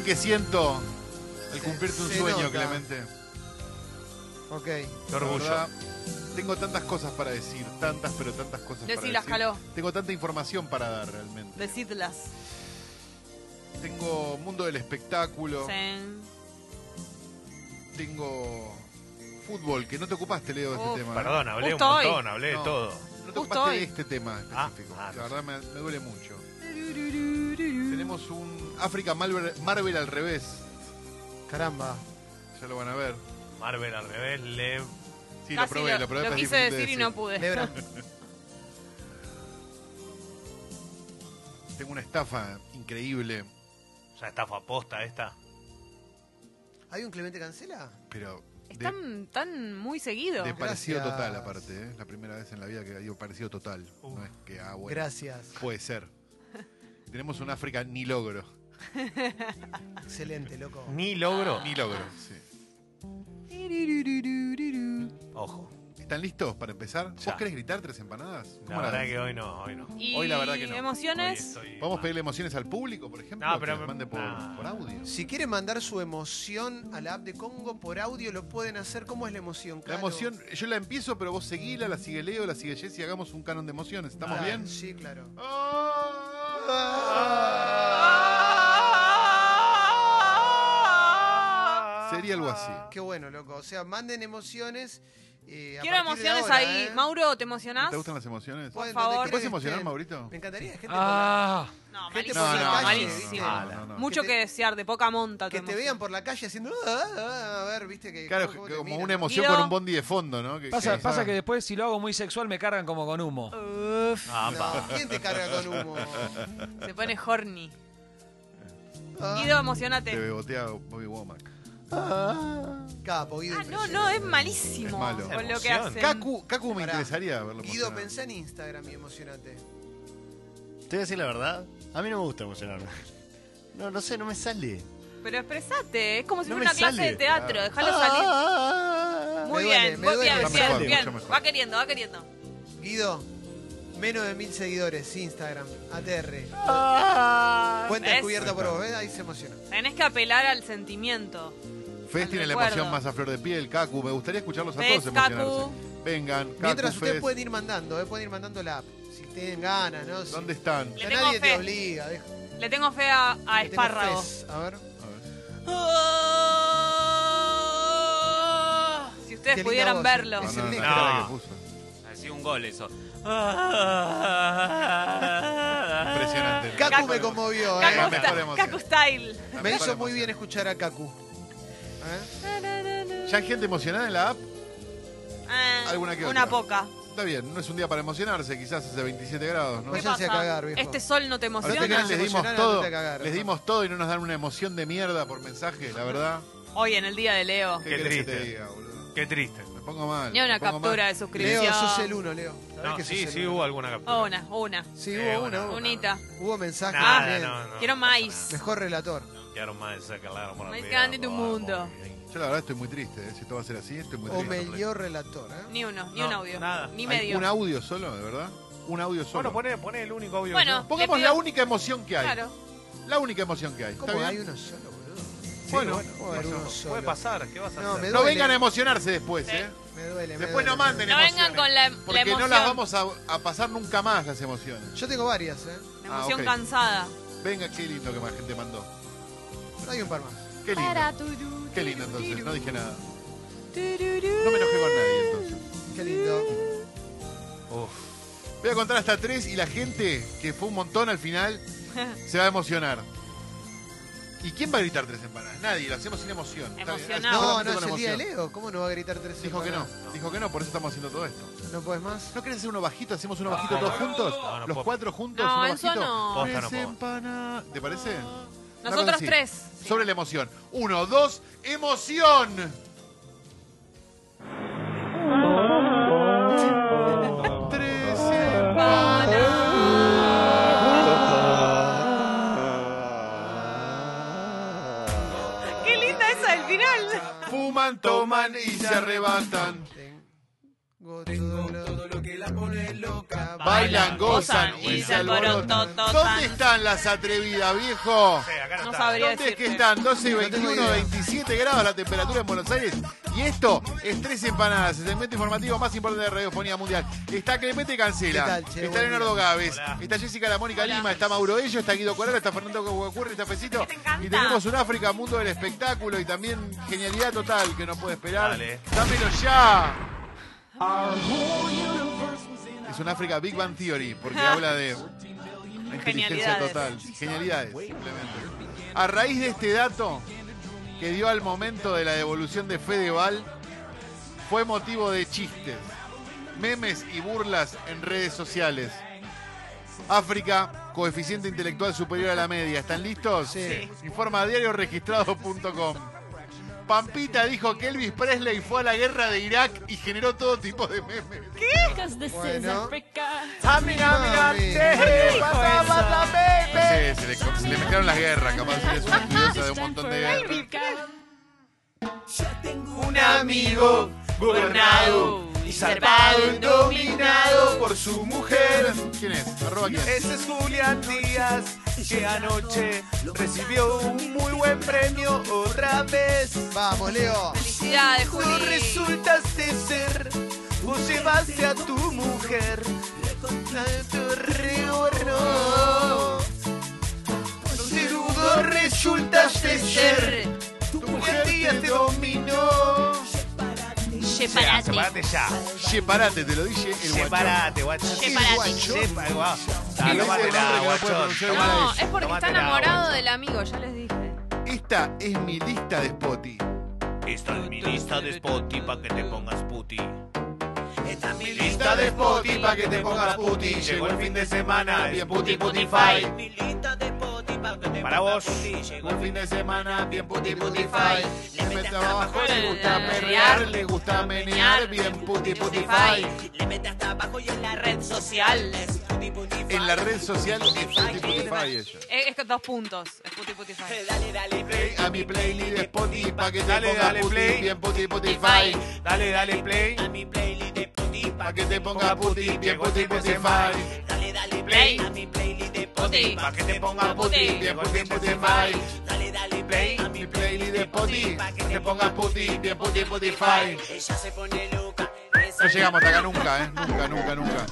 emoción que siento al cumplirte un se sueño, nota. Clemente. Ok. Qué La orgullo. verdad, tengo tantas cosas para decir, tantas, pero tantas cosas Decilas, para decir. Caló. Tengo tanta información para dar realmente. Decidlas. Tengo mundo del espectáculo, tengo fútbol, que no te ocupaste, Leo, de este tema. ¿eh? Perdón, hablé Justo un hoy. montón, hablé de No. todo. No te Justo ocupaste hoy. de este tema Ah, específico. ah, la no verdad me, me duele mucho. Tenemos un África Marvel, Marvel al revés. Caramba. Ya lo van a ver. Marvel al revés, Lev. Sí, Casi lo probé, lo, probé. lo pero es quise decir y no pude. Lebra. Tengo una estafa increíble, Ya está aposta esta. ¿Hay un Clemente Cancela? pero de, Están tan muy seguidos. de parecido Gracias. total aparte. ¿eh? La primera vez en la vida que digo parecido total. No es que, ah, bueno, Gracias. puede ser. Tenemos un África ni logro. Excelente, loco. Ni logro. Ni logro, sí. Ojo. ¿Están listos para empezar? Ya. ¿Vos querés gritar tres empanadas? La ¿Cómo verdad ves? que hoy no, hoy no. Y Hoy la verdad que no. Hoy emociones. estoy- ¿Podemos no. pedirle emociones al público, por ejemplo? No, que pero- nos mande por, no. por audio. Si quieren mandar su emoción a la app de Congo por audio, lo pueden hacer. ¿Cómo es la emoción? La Calo? emoción, yo la empiezo, pero vos seguila, la sigue Leo, la sigue Jessy, hagamos un canon de emociones. ¿Estamos Ah, bien? Sí, claro. Sería algo así. Qué bueno, loco. O sea, manden emociones. eh, a Quiero partir de emociones ahora, ahí. ¿eh? Mauro, ¿te emocionás? ¿Te gustan las emociones? Pueden, favor. ¿Te puedes emocionar. Maurito? Me encantaría gente Ah, No, Gente malísimo. por la calle, malísimo. ¿viste? No, no, no. Mucho Que te- desear, de poca monta. por- tu que te emoción. vean por la calle haciendo. "Ah, ah", a ver, viste que. Claro, cómo te como una emoción Guido. con un bondi de fondo, ¿no? Que- Pasa, que- pasa que después si lo hago muy sexual me cargan como con humo. Uf, ah. No, ¿Quién te carga con humo? se pone horny. Ah, Guido, Te emocionate. bebotea Bobby Womack. Capo, Guido. Ah, no, no, es malísimo Es malo. con lo que Emoción. hacen. Kaku, Kaku me Pará. interesaría verlo Guido, emocionado. pensá en Instagram y emocionate. Te voy a decir la verdad. A mí no me gusta emocionarme. No, no sé, no me sale. Pero expresate, es como si No fuera me una clase sale. de teatro, Claro. déjalo salir. Ah, Muy Me duele, bien, me muy duele. bien, bien, mejor, bien. mucho mejor. Va queriendo, va queriendo. Guido, menos de mil seguidores, Instagram, ATR. ah. Cuenta descubierta por vos, ¿ves? Ahí se emociona. Tenés que apelar al sentimiento. Fez tiene la recuerdo. emoción más a flor de piel, Kaku. Me gustaría escucharlos a Fez, todos Kaku. emocionarse. Vengan, Kaku, Mientras ustedes Fez. pueden ir mandando, ¿eh? pueden ir mandando la app. Si tienen ganas, ¿no? Si- ¿Dónde están? Le Ya tengo nadie fe. te obliga. deja- Le tengo fe a, a le tengo Espárrago. fes. A ver. A ver. Si ustedes linda pudieran voz, verlo. Es No, el no, negro. la cara que puso. Así un gol eso. Impresionante. Cacu me conmovió, La Kaku, ¿eh? mejor sta- emoción. Kaku Style. La Me mejor hizo muy emoción. bien escuchar a Kaku. ¿Eh? ¿Ya hay gente emocionada en la app? Ah, Alguna que Una otra. poca. Está bien, no es un día para emocionarse, quizás hace 27 grados, ¿no? ¿Qué Váyanse a pasa? cagar, viejo. ¿Este sol no te Al final emociona? querés les dimos emocionar, todo, andate a cagar, les ¿no? dimos todo y no nos dan una emoción de mierda por mensaje, la verdad. Hoy en el día de Leo. ¿Qué querés que te triste. diga, boludo? Qué triste. Me pongo mal. Ni una pongo captura mal. de suscripción. Leo, sos el uno, Leo. ¿Sabés No, que sí, sos sí el uno? hubo alguna captura. Una, una. Sí, Eh, hubo una, una. hubo- Unita. Hubo mensaje. Nada, bien. no, no. Quiero más. Mejor relator. Quiero más de sacarla por Más grande mundo. Yo la verdad estoy muy triste, ¿eh? si esto va a ser así, estoy muy O triste. mejor relator, ¿eh? Ni uno, ni No, un audio. nada. Ni ¿Hay medio. un audio solo, de verdad? Un audio solo. Bueno, poné, poné el único audio. Bueno, que Pongamos le pido- la única emoción que hay. Claro. La única emoción que hay. ¿Está ¿Cómo bien? hay uno solo, boludo? Sí, Bueno, bueno, ¿cómo hay uno puede solo? pasar. ¿Qué vas a No, hacer? me No duele. vengan a emocionarse después, Sí. ¿eh? Me duele, me Después duele. no manden No emociones. vengan con la, la Porque emoción. no las vamos a, a pasar nunca más las emociones. Yo tengo varias, ¿eh? La emoción Ah, ok. cansada. Venga, qué lindo que más gente mandó. Hay un par más. Qué lindo. Qué lindo entonces, no dije nada. No me enojé con nadie entonces. Qué lindo. Uf. Voy a contar hasta tres y la gente, que fue un montón al final, se va a emocionar. ¿Y quién va a gritar tres empanadas? Nadie, lo hacemos sin emoción. Está bien, Emocionado. No, no, es el día de. Leo. ¿Cómo no va a gritar tres Dijo que no, empanadas? dijo que no, por eso estamos haciendo todo esto. ¿No puedes más? ¿No querés hacer uno bajito? ¿Hacemos uno bajito todos juntos? No, no ¿Los puedo. cuatro juntos? No, uno eso bajito. no. Posta no Tres puedo. empanadas. ¿Te parece? Nosotros tres. Sí. Sobre la emoción. Uno, dos, emoción. Tres Qué linda esa del final. Fuman, toman y se arrebatan. Bailan, gozan y se alborotan. ¿Dónde están las atrevidas, viejo? Sí, acá no, sabría ¿Dónde es que están? 12, No tengo 21, idea. 27 grados la temperatura en Buenos Aires. Y esto es Tres Empanadas, el segmento informativo más importante de radiofonía mundial. Está Clemente Cancela, ¿Qué tal, che? está Leonardo. Gávez, Hola. está Jessica La Mónica. Lima, está Mauro Ello, está Guido Corral, está Fernando Ocurre, está Fecito. te. Y tenemos un África, mundo del espectáculo y también genialidad total que no puede esperar. Dale. Dámelo ya. Es un África Big Bang Theory, porque habla de inteligencia total. Genialidades, simplemente. A raíz de este dato que dio al momento de la devolución de Fedeval, fue motivo de chistes, memes y burlas en redes sociales. África, coeficiente intelectual superior a la media. ¿Están listos? Sí. Informa diarioregistrado.com. Pampita dijo que Elvis Presley fue a la guerra de Irak y generó todo tipo de memes. Bueno. Mami, Mami. No sé, se le, se le mezclaron las guerras, capaz si es una estudiosa de un montón de guerras. Un amigo Gobernado y zarpado y dominado por su mujer. ¿Quién es? Arroba quién. Ese es Julián Díaz, que anoche recibió un muy buen premio otra vez. Vamos, Leo. Felicidades, Tú Juli. resultaste ser, vos llevaste a tu mujer. Tu retorno. Serudo resultaste ser, tu mujer día te dominó. Separate. Separate ya. Che, parate, te lo dije el guachón. Separate, guacho. Separate. Sepa, guau. Sí, Ah, tómatela, no guachón. es porque está enamorado del amigo, ya les dije. Esta es mi lista de Spotify. Esta es mi lista de Spotify para que te pongas puti. Esta es mi Lista de Spotify pa' que te pongas puti. Llegó el fin de semana, bien es puti puti putify. putify. Para vos. El fin de semana, bien puti putify. Le mete abajo, le gusta Perrear. le gusta menear, bien puti putify. Le mete hasta abajo y en la red social. Es, En la red social es puti putify ella. es dos puntos. Es puti putify. Play a mi playlist de Spotify pa' que te Dale, pongas dale, puti, play. bien puti putify. Dale, dale play. Pa' que te pongas puti, bien puti putify. Play. Puti. Pa' que te pongas puti. Bien puti putify. Play a mi playlist de Spotify pa' que te pongas puti, bien puti putify. No llegamos hasta acá nunca, ¿eh? Nunca, nunca, nunca.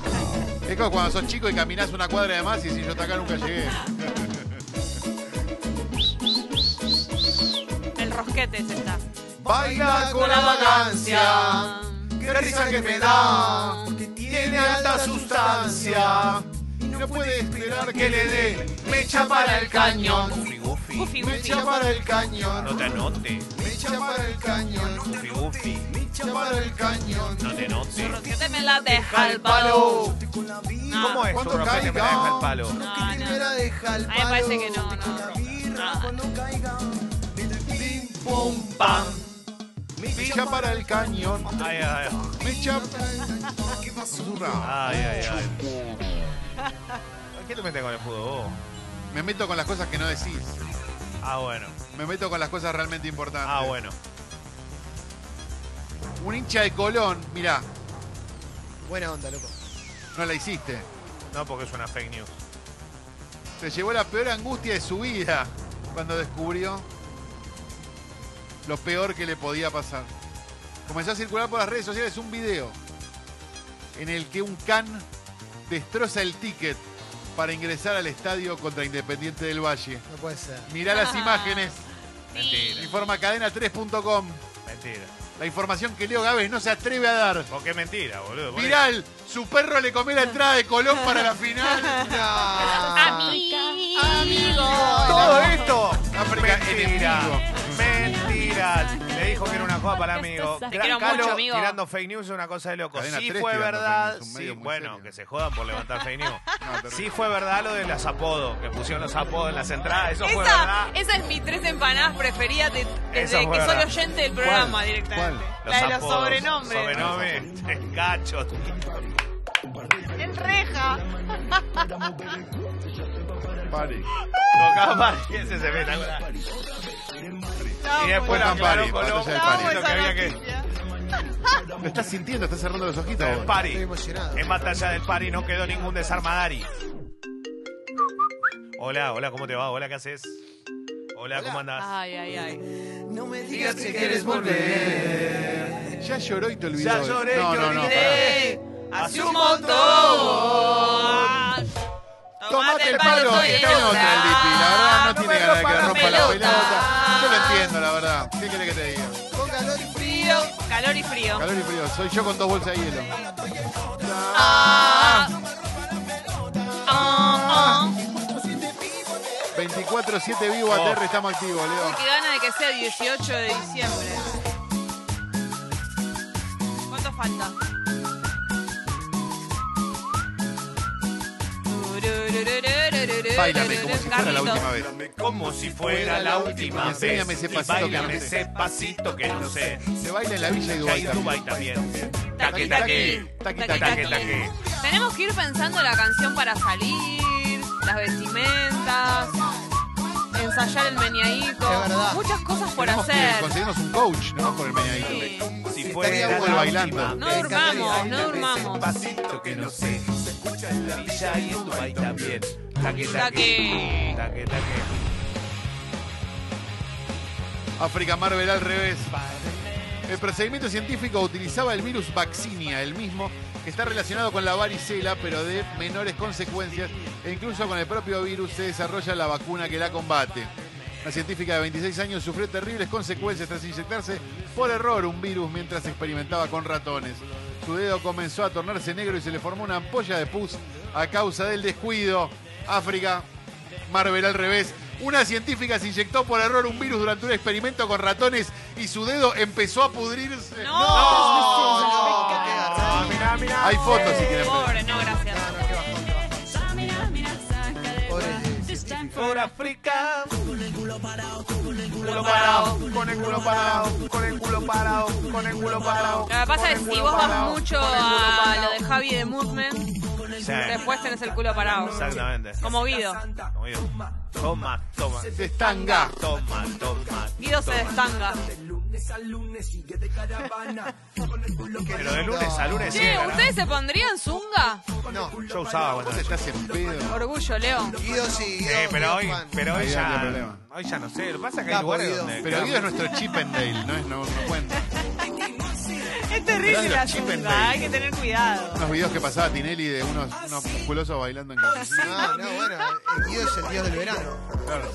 Es como cuando sos chico y caminás una cuadra de más y si yo hasta acá nunca llegué. El rosquete se está. Baila con la vagancia, qué risa que me da, tiene alta sustancia. No puede esperar que le dé mecha para el cañón. Goofy, goofy. Goofy, Mecha para el cañón, No te anote. mecha para el cañón, Goofy, goofy. mecha para el cañón. No te anote. Rosquete me la deja Al al palo. No, ¿Cómo es? Cuando Un roquete me caiga. la deja el palo. No, no. Primera deja el A mí me parece que no, no. No. pim pum pam. Mecha para el cañón, Ay, ay, ay. mecha. Zurra. Ay, ay, ay. ¿Qué te metes con el fútbol vos? Me meto con las cosas que no decís. Ah, bueno. Me meto con las cosas realmente importantes. Ah, bueno. Un hincha de Colón, mirá, Buena onda, loco. no la hiciste. No, porque es una fake news. Se llevó la peor angustia de su vida cuando descubrió lo peor que le podía pasar. Comenzó a circular por las redes sociales un video en el que un can destroza el ticket para ingresar al estadio contra Independiente del Valle. No puede ser. Mirá las imágenes. Mentira. Informa cadena3.com. Mentira. La información que Leo Gávez no se atreve a dar. Porque es mentira, boludo. Por Viral, su perro le comió la entrada de Colón para la final. Amigo. Todo esto. África enemigo. Dijo que era una joda para el amigo. Te quiero Calo mucho, amigo. tirando fake news es una cosa de loco. Cadena Sí 3 fue tirando verdad. fake news, un Sí, muy bueno, serio. que se jodan por levantar fake news. Terrible. Sí fue verdad lo de los apodos, que pusieron los apodos en las entradas. Eso fue Esa, verdad. esa es mi tres empanadas preferida de- Esa desde fue que soy verdad. oyente del programa directamente. ¿Cuál? La de los apodos. sobrenombres. Sobrenombres. Cacho. En reja. Pare. Tocaba Pari, ese se espectacular. Y después la aclaró Colón, Pari. lo que había que... Lo estás sintiendo, estás cerrando los ojitos. El party. Estoy emocionado. En batalla del party no quedó ningún desarmadari. Hola, hola, ¿cómo te va? Hola, ¿qué haces? Hola, ¿cómo andás? Ay, ay, ay. No me digas que quieres volver. Ya lloró y te olvidó. Ya lloré, no, no, olvidé. Hace un montón. Tomate el palo, soy está en otra el Dipi. La verdad no, No tiene ganas de que rompa la rompa la pelota. Yo lo entiendo, la verdad. ¿Qué querés que te diga? Con calor y frío. Calor y frío. Calor y frío. Soy yo con dos bolsas de hielo. Ah. Ah, ah. 24-7 vivo Oh. ATR, estamos activos, Uy, Leo. qué gana de que sea 18 de diciembre. ¿Cuánto falta? Báilame como si fuera la última vez. Como si fuera la última vez. Enséñame ese pasito que no sé. ese pasito que no sé. Se baila en la Villa y Dubái Dubai también. también. Taque, taque. taqui, Taque, taqui. taque. Tenemos que ir pensando la canción para salir, las vestimentas, ensayar el meñadito. Es verdad. Muchas cosas por Tenemos que hacer. conseguirnos un coach, ¿no? Por el meñadito. Sí. Si Estaría fuera bueno. la Bailando. última No vez. durmamos, no durmamos. ese pasito que no sé. Escucha en la villa y en Dubai también. Taque, taque. Taque. Taque, taque. África Marvel al revés. El procedimiento científico utilizaba el virus Vaccinia, el mismo que está relacionado con la varicela, pero de menores consecuencias, e incluso con el propio virus se desarrolla la vacuna que la combate. La científica de 26 años sufrió terribles consecuencias tras inyectarse por error un virus mientras experimentaba con ratones. Su dedo comenzó a tornarse negro y se le formó una ampolla de pus a causa del descuido. África, Marvel al revés. Una científica se inyectó por error un virus durante un experimento con ratones y su dedo empezó a pudrirse. No. No, no. Ah, mirá, mirá. Hay fotos si. Pobre, no, África. Culo parado, con el culo parado, con el culo parado, con el culo parado, con el culo parado. Lo que pasa es que si vos vas mucho a lo de Javi de Movement, Sí, después tenés el culo parado. exactamente. Como Guido. Como digo. Toma, toma. Destanga. Toma, toma. Guido se destanga. Pero de lunes a lunes sí. Che. ¿ustedes se pondrían zunga? No, Yo usaba cuando ¿Vos estás en pedo? Orgullo, Leo. Guido sí. Sí, Guido, pero Guido hoy, pero hoy Ahí ya, problema. hoy ya no sé. Lo que pasa es que hay Capo, lugares Guido. donde. Pero Guido es nuestro Chippendale, ¿no? Es, no, no cuenta. Es terrible la los zunga, hay que tener cuidado. Unos videos que pasaba Tinelli de unos, unos musculosos bailando en calzoncillos. No, no, bueno, el Guido es el dios del verano. Claro.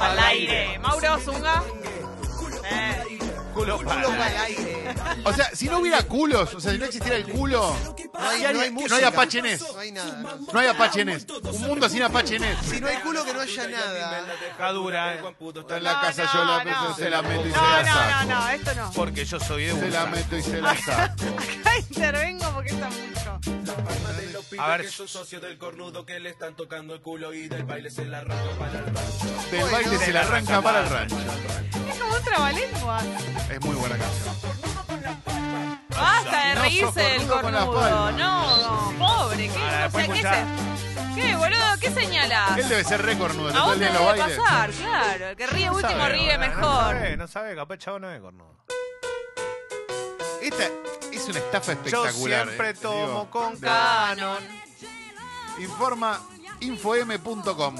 Al aire. Mauro Zunga. Eh, Culo Culo para. para el aire. O sea, si no hubiera culos, o sea, si no existiera el culo, No hay, no hay- no hay no música. hay Apache Ness. No hay nada. no. no hay. Un mundo sin Apache Ness. Si no hay culo, que no haya nada. Dura, eh. Está en la No, casa, no, yo la, no. se la meto y se No, la no, saco. no, no, esto no. Porque yo soy de Se la meto y se la saco. Acá intervengo porque está mucho. A ver. que sus socios del cornudo que le están tocando el culo y del baile se la arranca para el rancho. Del baile se la arranca para el rancho. Es como un trabalengua. Es muy buena canción. Basta de No, reírse del cornudo con la cornudo. palma. No, no, pobre. ¿Qué, Ahora, o sea, después ¿qué, se- ¿Qué, boludo? ¿Qué señalas? Él debe ser récornudo. A Todo vos el te día en los debe bailes. pasar, claro. El que ríe último sabe, ríe No mejor. sabe, no sabe, capaz el chavo no es cornudo. Esta es una estafa Yo espectacular. siempre eh, tomo digo. con canon. Informa infom.com.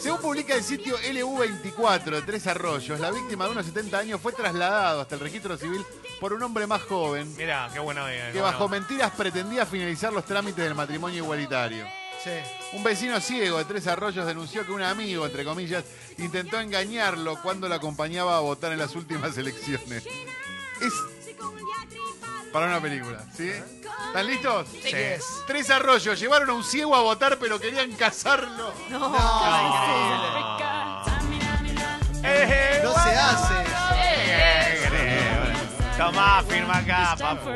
Según publica el sitio LU24 de Tres Arroyos, la víctima de unos 70 años fue trasladado hasta el registro civil por un hombre más joven qué buena que bajo mentiras pretendía finalizar los trámites del matrimonio igualitario. Sí. Un vecino ciego de Tres Arroyos denunció que un amigo, entre comillas, intentó engañarlo cuando lo acompañaba a votar en las últimas elecciones. Es para una película, ¿sí? ¿Están listos? Sí. Tres Arroyos llevaron a un ciego a votar pero querían casarlo. Eh, No se hace. Tomá, firma acá, papu.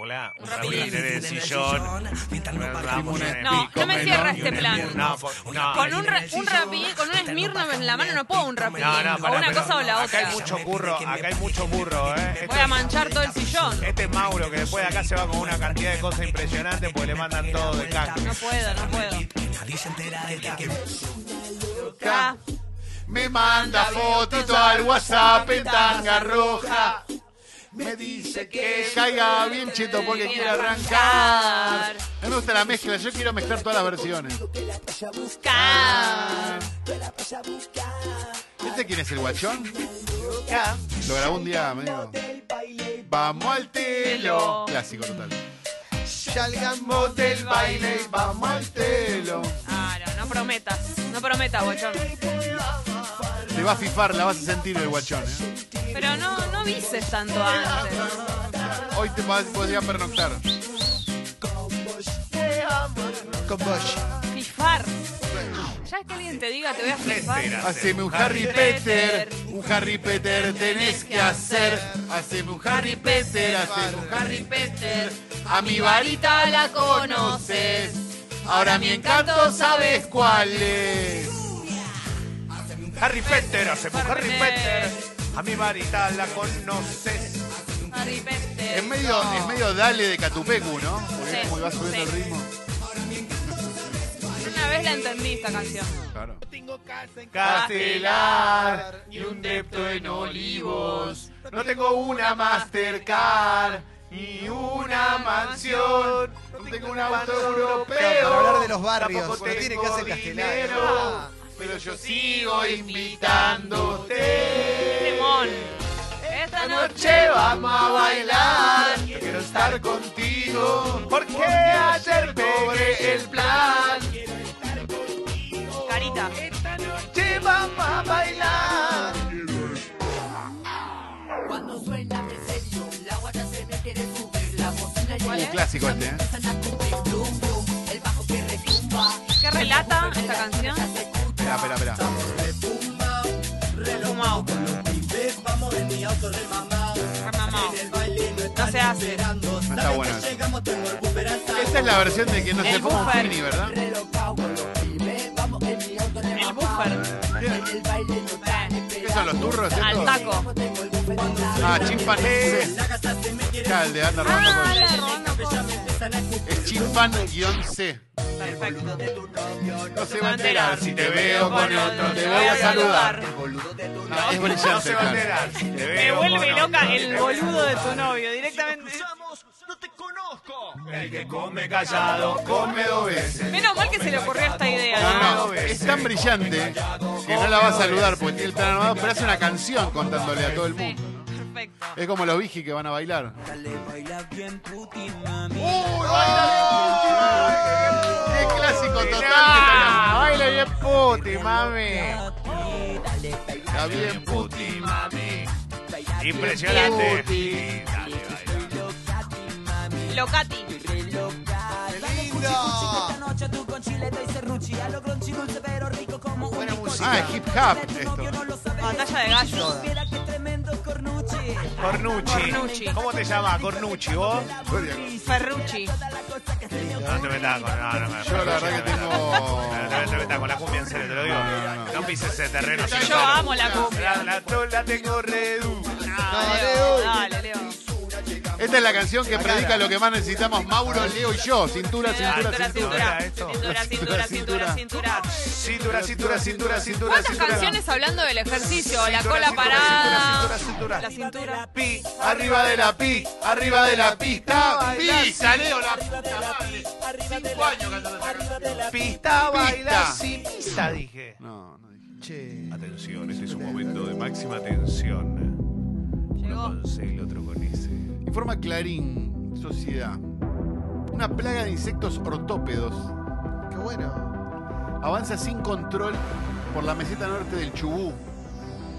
Hola, un rapidín de sillón. En el No, no me cierra este un plan. No. Con un, un rapidín, con un Smirnoff en la mano no puedo un rapidín. No, no, o pará, una cosa o la Acá otra. hay mucho burro, acá hay mucho burro, ¿eh? Esto Voy a manchar todo el sillón. Este es Mauro que después de acá se va con una cantidad de cosas impresionantes porque le mandan todo de caca. No puedo, no puedo. Ah, Me manda fotito al WhatsApp en tanga roja. Me dice que caiga bien cheto porque quiere arrancar. A mí me gusta la mezcla, yo quiero mezclar todas las versiones. Buscar. ¿Este quién es el guachón? Lo grabó un día, medio. Vamos al telo. Clásico total. Salgamos del baile, vamos al telo. Claro, no prometas. No prometas, bochón. Te va a fifar, la vas a sentir el guachón, ¿eh? Pero no, no dices tanto antes. Hoy te vas- podría pernoctar. con Bosch. Fifar. Ya que alguien te diga te voy a flipar. Haceme un Harry Potter, un Harry Potter tenés que hacer. Haceme un Harry Potter, haceme un Harry Potter. A mi varita la conoces. Ahora mi encanto sabes cuál es. Harry Potter, hacemos Harry Potter. A mi varita la conoces. Es medio, es medio dale de Catupecu, ¿no? Porque Sí, es como que va subiendo el ritmo. Una vez la entendí esta canción. Claro. Castelar y un depto en olivos. No tengo una Mastercard ni una mansión. No tengo un auto europeo. Para hablar de los barrios, pero tiene que tengo hacer castellano. dinero, Pero yo sigo invitándote. Esta noche vamos a bailar. Yo quiero estar contigo. Porque ayer cobré el plan. Carita. Esta noche vamos a bailar. Un clásico este, ¿eh? ¿Qué relata esta canción? Espera, espera, espera. Remamao. No se hace. No está bueno. Esta es la versión de que no se fuma un buffer. fini, ¿verdad? El buffer. ¿Qué son los turros Al estos? taco. Ah, chimpancé. Claro, el de anda Ah. Es chimpan-c. Perfecto. No se va a enterar si te veo con otro, te voy a saludar. No, es No brillante, se va a claro. enterar. si te Me veo vuelve loca el boludo de tu novio. Directamente. El que come callado, come dos veces. Menos mal que se le ocurrió esta idea. No, ¿no? no, es tan brillante que no la va a saludar porque tiene el plan armado, pero hace una canción contándole a todo el mundo. perfecto. Es como los Vigi que van a bailar. ¡Qué total! Ah, baila bien puti, mami. Está bien, puti. Impresionante. Puti. Dale, baila. Locati. ¡Qué lindo! Buena música. Ah, es hip hop esto. Batalla de gallos. Cornucci. Cornucci. ¿Cómo te llamas, Cornucci, vos? Ferrucci. No te metas con... No, no, no, Yo la verdad que tengo... No, no te metas con la cumbia en serio, te lo digo. No, pises ese terreno. Yo amo la cumbia. La, la, tengo redu. Dale, Leo. Dale, Leo. Esta es la canción que predica lo que más necesitamos Mauro, Leo y yo. Cintura, cintura, Cintura, cintura. cintura. Cintura, cintura, cintura, cintura. Cintura, cintura, ¿Cuántas canciones hablando del ejercicio? La cola parada. cintura, cintura, La cintura. Pi, Arriba de la pi, arriba de la pista. Pista, Leo, la puta. Cinco años cantando esta canción. pista, baila sin pista, dije. No, no dije. Che. Atención, este es un momento de máxima tensión. Uno Llegó. con C y el otro con S. Informa Clarín, Sociedad. Una plaga de insectos ortópedos Qué bueno. avanza sin control por la meseta norte del Chubú,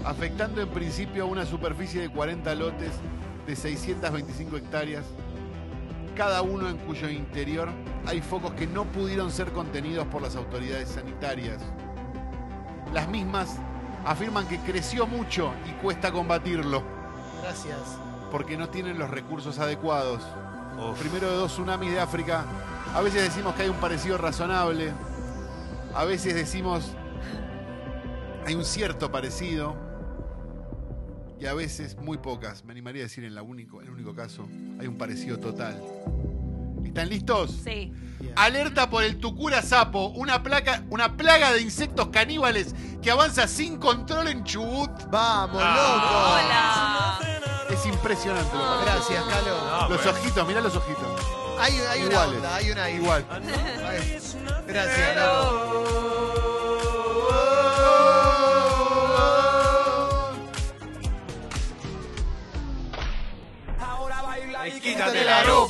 afectando en principio a una superficie de 40 lotes de 625 hectáreas, cada uno en cuyo interior hay focos que no pudieron ser contenidos por las autoridades sanitarias. Las mismas afirman que creció mucho y cuesta combatirlo Gracias. porque no tienen los recursos adecuados. Uf. Primero de dos tsunamis de África. A veces decimos que hay un parecido razonable. A veces decimos hay un cierto parecido. Y a veces muy pocas. Me animaría a decir en la único, en el único caso hay un parecido total. ¿Están listos? Sí. Alerta por el tucura sapo, una, placa, una plaga de insectos caníbales que avanza sin control en Chubut. Vamos, Hola. Es impresionante. loco. pasa. Gracias, Calo. Los pero- ojitos, mirá los ojitos. Hay, hay una Iguales. onda, hay una ahí. Igual. Gracias, loco.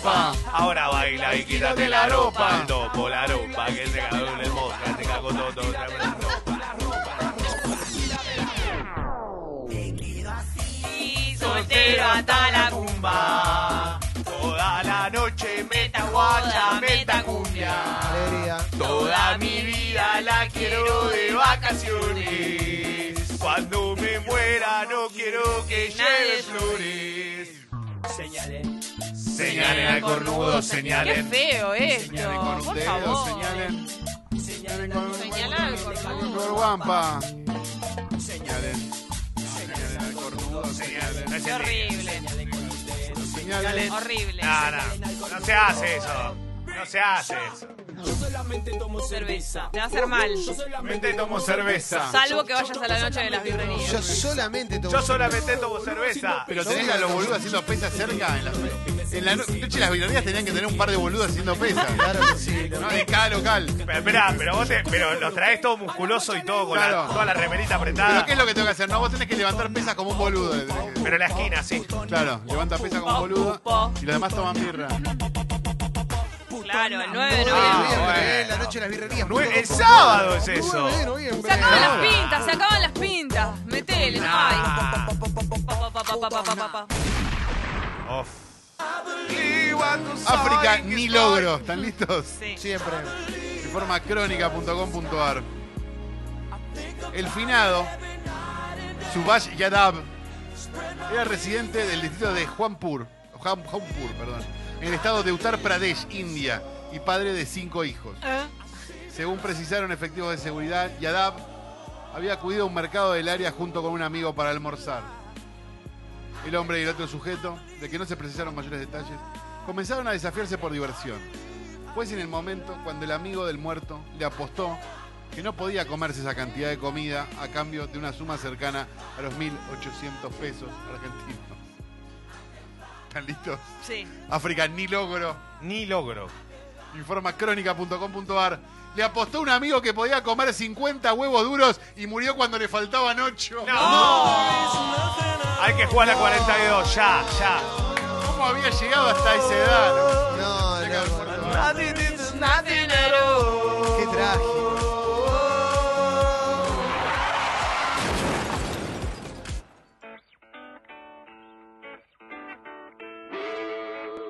Ropa. Ahora baila y quítate la ropa. Topo la ropa que te cagó en el mosca, te cagó todo, todo, te la ropa. Y soltero hasta la Cumba. Toda la noche meta guacha, meta cumbia. Toda mi vida la quiero de vacaciones. Cuando me muera no quiero que lleves flores. Señale. Señalen al cornudo, Qué señalen. feo esto. Señalen con Por dedo, favor. señalen. Señalen con Señalar al cornudo. Guampa. Señalen. Señalen al cornudo, señalen. No es Qué el horrible. Señalen. Horrible. No, no, no se hace eso. No se hace eso. Yo solamente tomo cerveza. Te va a hacer mal. Yo solamente Mente tomo cerveza. Salvo que vayas a la noche de las birrerías. Yo solamente tomo. Yo solamente tomo cerveza. Pero tenés a los boludos haciendo pesas cerca. En la, en la no- noche las birrerías tenían que tener un par de boludos haciendo pesas. Claro que sí. No, de cada local. Pero, esperá, pero vos te, pero lo traes todo musculoso y todo con la- toda la remerita Pero apretada. ¿qué es lo que tengo que hacer? No, vos tenés que levantar pesas como un boludo. Pero en la esquina, sí. Claro, levanta pesas como un boludo. Y los demás toman birra. Claro, el 9 de Noviembre, Ah, noviembre. bueno. eh, la noche de las birrerías. Nue- el sábado es eso. 9 de noviembre. Se acaban las pintas, se acaban las pintas. Metele, no hay. Ah. Pa, pa, pa, pa, pa, pa, pa, pa. Uf. África ni logro. ¿Están listos? Sí. Siempre. Informa crónica.com.ar. El finado, Subash Yadav, era residente del distrito de Juanpur, Juan- Jaunpur, perdón, en el estado de Uttar Pradesh, India, y padre de cinco hijos. ¿Eh? Según precisaron efectivos de seguridad, Yadav había acudido a un mercado del área junto con un amigo para almorzar. El hombre y el otro sujeto, de que no se precisaron mayores detalles, comenzaron a desafiarse por diversión. Fue en el momento cuando el amigo del muerto le apostó que no podía comerse esa cantidad de comida a cambio de una suma cercana a los 1.800 pesos argentinos. ¿Están listos? Sí. África ni logro. Ni logro. Informa crónica.com.ar. Le apostó un amigo que podía comer 50 huevos duros y murió cuando le faltaban 8. Hay que jugar a 42, ya, ya. ¿Cómo había llegado hasta esa edad? no? No, no. Nothing at all.